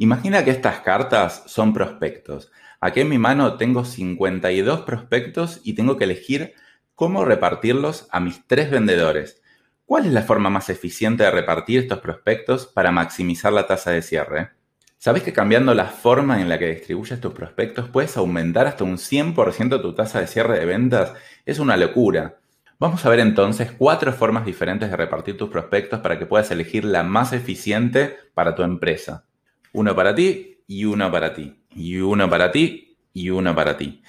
Imagina que estas cartas son prospectos. Aquí en mi mano tengo 52 prospectos y tengo que elegir cómo repartirlos a mis tres vendedores. ¿Cuál es la forma más eficiente de repartir estos prospectos para maximizar la tasa de cierre? ¿Sabes que cambiando la forma en la que distribuyes tus prospectos puedes aumentar hasta un 100% tu tasa de cierre de ventas? Es una locura. Vamos a ver entonces cuatro formas diferentes de repartir tus prospectos para que puedas elegir la más eficiente para tu empresa. Uno para ti y uno para ti. Y uno para ti y uno para ti.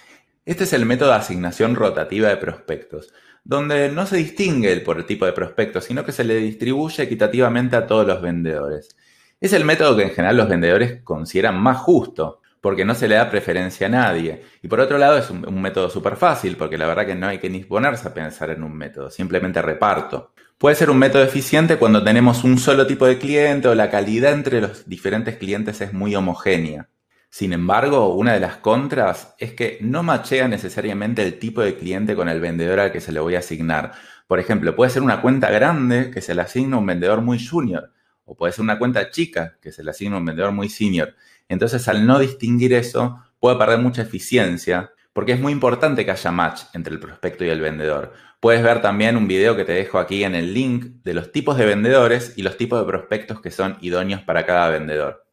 Este es el método de asignación rotativa de prospectos, donde no se distingue el por el tipo de prospecto, sino que se le distribuye equitativamente a todos los vendedores. Es el método que en general los vendedores consideran más justo, porque no se le da preferencia a nadie. Y por otro lado es un, método súper fácil, porque la verdad que no hay que ni ponerse a pensar en un método, simplemente reparto. Puede ser un método eficiente cuando tenemos un solo tipo de cliente o la calidad entre los diferentes clientes es muy homogénea. Sin embargo, una de las contras es que no machea necesariamente el tipo de cliente con el vendedor al que se le voy a asignar. Por ejemplo, puede ser una cuenta grande que se le asigna un vendedor muy junior, o puede ser una cuenta chica que se le asigna un vendedor muy senior. Entonces, al no distinguir eso, puede perder mucha eficiencia porque es muy importante que haya match entre el prospecto y el vendedor. Puedes ver también un video que te dejo aquí en el link de los tipos de vendedores y los tipos de prospectos que son idóneos para cada vendedor.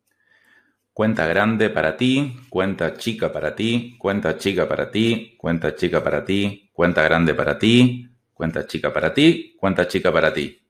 Cuenta grande para ti, cuenta chica para ti, cuenta chica para ti, cuenta chica para ti, cuenta grande para ti, cuenta chica para ti, cuenta chica para ti.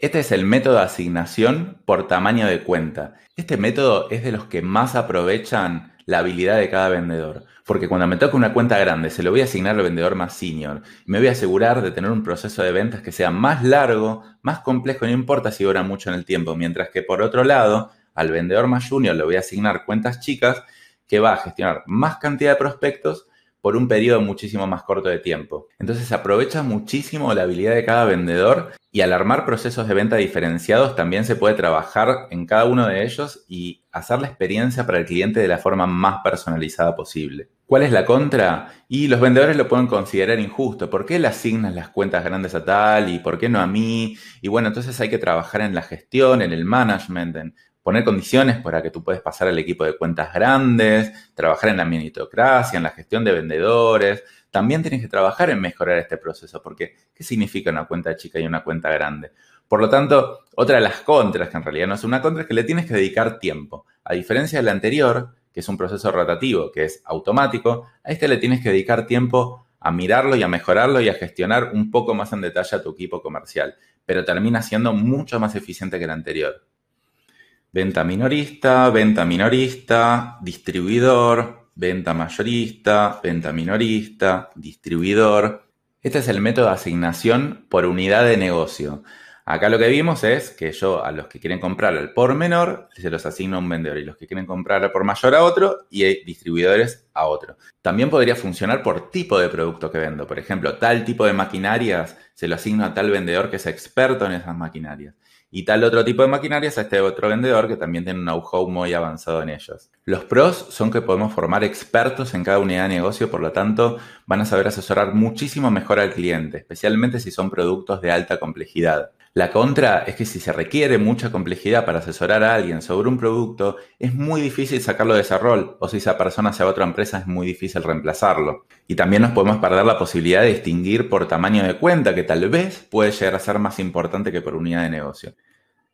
Este es el método de asignación por tamaño de cuenta. Este método es de los que más aprovechan la habilidad de cada vendedor. Porque cuando me toca una cuenta grande, se lo voy a asignar al vendedor más senior. Me voy a asegurar de tener un proceso de ventas que sea más largo, más complejo, no importa si dura mucho en el tiempo. Mientras que por otro lado, al vendedor más junior le voy a asignar cuentas chicas que va a gestionar más cantidad de prospectos por un periodo muchísimo más corto de tiempo. Entonces aprovecha muchísimo la habilidad de cada vendedor y al armar procesos de venta diferenciados también se puede trabajar en cada uno de ellos y hacer la experiencia para el cliente de la forma más personalizada posible. ¿Cuál es la contra? Y los vendedores lo pueden considerar injusto. ¿Por qué le asignan las cuentas grandes a tal y por qué no a mí? Y bueno, entonces hay que trabajar en la gestión, en el management, en poner condiciones para que tú puedas pasar al equipo de cuentas grandes, trabajar en la meritocracia, en la gestión de vendedores. También tienes que trabajar en mejorar este proceso, porque ¿qué significa una cuenta chica y una cuenta grande? Por lo tanto, otra de las contras, que en realidad no es una contra, es que le tienes que dedicar tiempo. A diferencia del anterior, que es un proceso rotativo, que es automático, a este le tienes que dedicar tiempo a mirarlo y a mejorarlo y a gestionar un poco más en detalle a tu equipo comercial, pero termina siendo mucho más eficiente que el anterior. Venta minorista, venta minorista, distribuidor, venta mayorista, venta minorista, distribuidor. Este es el método de asignación por unidad de negocio. Acá lo que vimos es que yo a los que quieren comprar al por menor se los asigno a un vendedor y los que quieren comprar al por mayor a otro y distribuidores a otro. También podría funcionar por tipo de producto que vendo. Por ejemplo, tal tipo de maquinarias se lo asigno a tal vendedor que es experto en esas maquinarias y tal otro tipo de maquinarias a este otro vendedor que también tiene un know-how muy avanzado en ellos. Los pros son que podemos formar expertos en cada unidad de negocio, por lo tanto van a saber asesorar muchísimo mejor al cliente, especialmente si son productos de alta complejidad. La contra es que si se requiere mucha complejidad para asesorar a alguien sobre un producto, es muy difícil sacarlo de ese rol, o si esa persona se va a otra empresa es muy difícil reemplazarlo. Y también nos podemos perder la posibilidad de distinguir por tamaño de cuenta, que tal vez puede llegar a ser más importante que por unidad de negocio.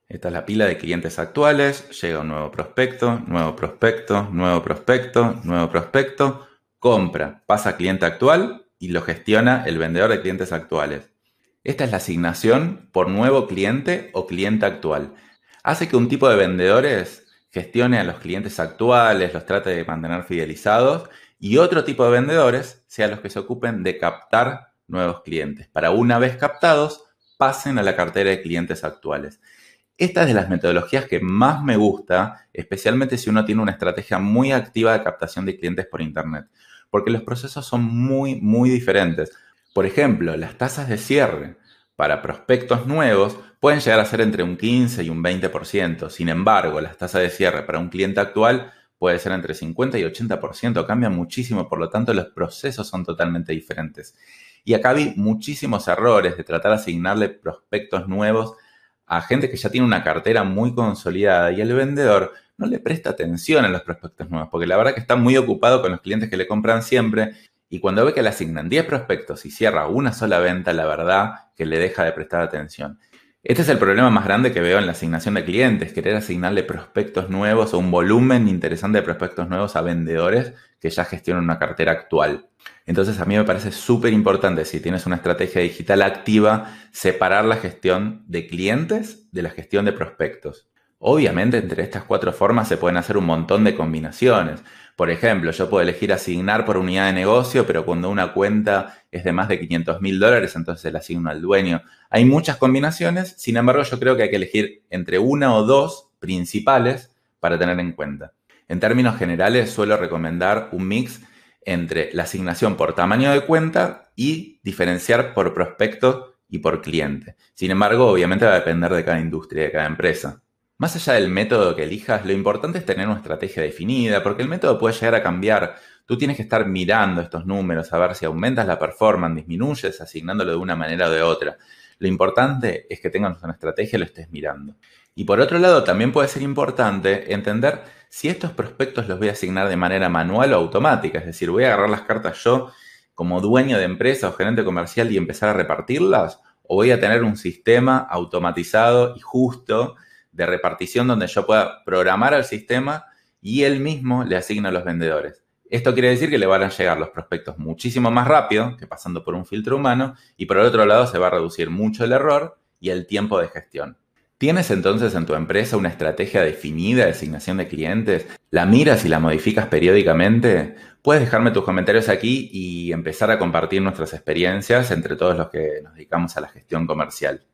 Esta es la pila de clientes actuales, llega un nuevo prospecto, nuevo prospecto, nuevo prospecto, nuevo prospecto, compra, pasa a cliente actual y lo gestiona el vendedor de clientes actuales. Esta es la asignación por nuevo cliente o cliente actual. Hace que un tipo de vendedores gestione a los clientes actuales, los trate de mantener fidelizados y otro tipo de vendedores sean los que se ocupen de captar nuevos clientes. Para una vez captados, pasen a la cartera de clientes actuales. Esta es de las metodologías que más me gusta, especialmente si uno tiene una estrategia muy activa de captación de clientes por Internet, porque los procesos son muy, muy diferentes. Por ejemplo, las tasas de cierre para prospectos nuevos pueden llegar a ser entre un 15 y un 20%. Sin embargo, las tasas de cierre para un cliente actual puede ser entre 50 y 80%. Cambian muchísimo, por lo tanto los procesos son totalmente diferentes. Y acá vi muchísimos errores de tratar de asignarle prospectos nuevos a gente que ya tiene una cartera muy consolidada y el vendedor no le presta atención a los prospectos nuevos, porque la verdad que está muy ocupado con los clientes que le compran siempre y cuando ve que le asignan 10 prospectos y cierra una sola venta, la verdad que le deja de prestar atención. Este es el problema más grande que veo en la asignación de clientes, querer asignarle prospectos nuevos o un volumen interesante de prospectos nuevos a vendedores que ya gestionan una cartera actual. Entonces a mí me parece súper importante, si tienes una estrategia digital activa, separar la gestión de clientes de la gestión de prospectos. Obviamente entre estas cuatro formas se pueden hacer un montón de combinaciones. Por ejemplo, yo puedo elegir asignar por unidad de negocio, pero cuando una cuenta es de más de 500 mil dólares, entonces la asigno al dueño. Hay muchas combinaciones, sin embargo yo creo que hay que elegir entre una o dos principales para tener en cuenta. En términos generales suelo recomendar un mix entre la asignación por tamaño de cuenta y diferenciar por prospecto y por cliente. Sin embargo, obviamente va a depender de cada industria y de cada empresa. Más allá del método que elijas, lo importante es tener una estrategia definida, porque el método puede llegar a cambiar. Tú tienes que estar mirando estos números, a ver si aumentas la performance, disminuyes, asignándolo de una manera o de otra. Lo importante es que tengas una estrategia y lo estés mirando. Y por otro lado, también puede ser importante entender si estos prospectos los voy a asignar de manera manual o automática. Es decir, voy a agarrar las cartas yo como dueño de empresa o gerente comercial y empezar a repartirlas, o voy a tener un sistema automatizado y justo de repartición donde yo pueda programar al sistema y él mismo le asigna a los vendedores. Esto quiere decir que le van a llegar los prospectos muchísimo más rápido que pasando por un filtro humano y por el otro lado se va a reducir mucho el error y el tiempo de gestión. ¿Tienes entonces en tu empresa una estrategia definida de asignación de clientes? ¿La miras y la modificas periódicamente? Puedes dejarme tus comentarios aquí y empezar a compartir nuestras experiencias entre todos los que nos dedicamos a la gestión comercial.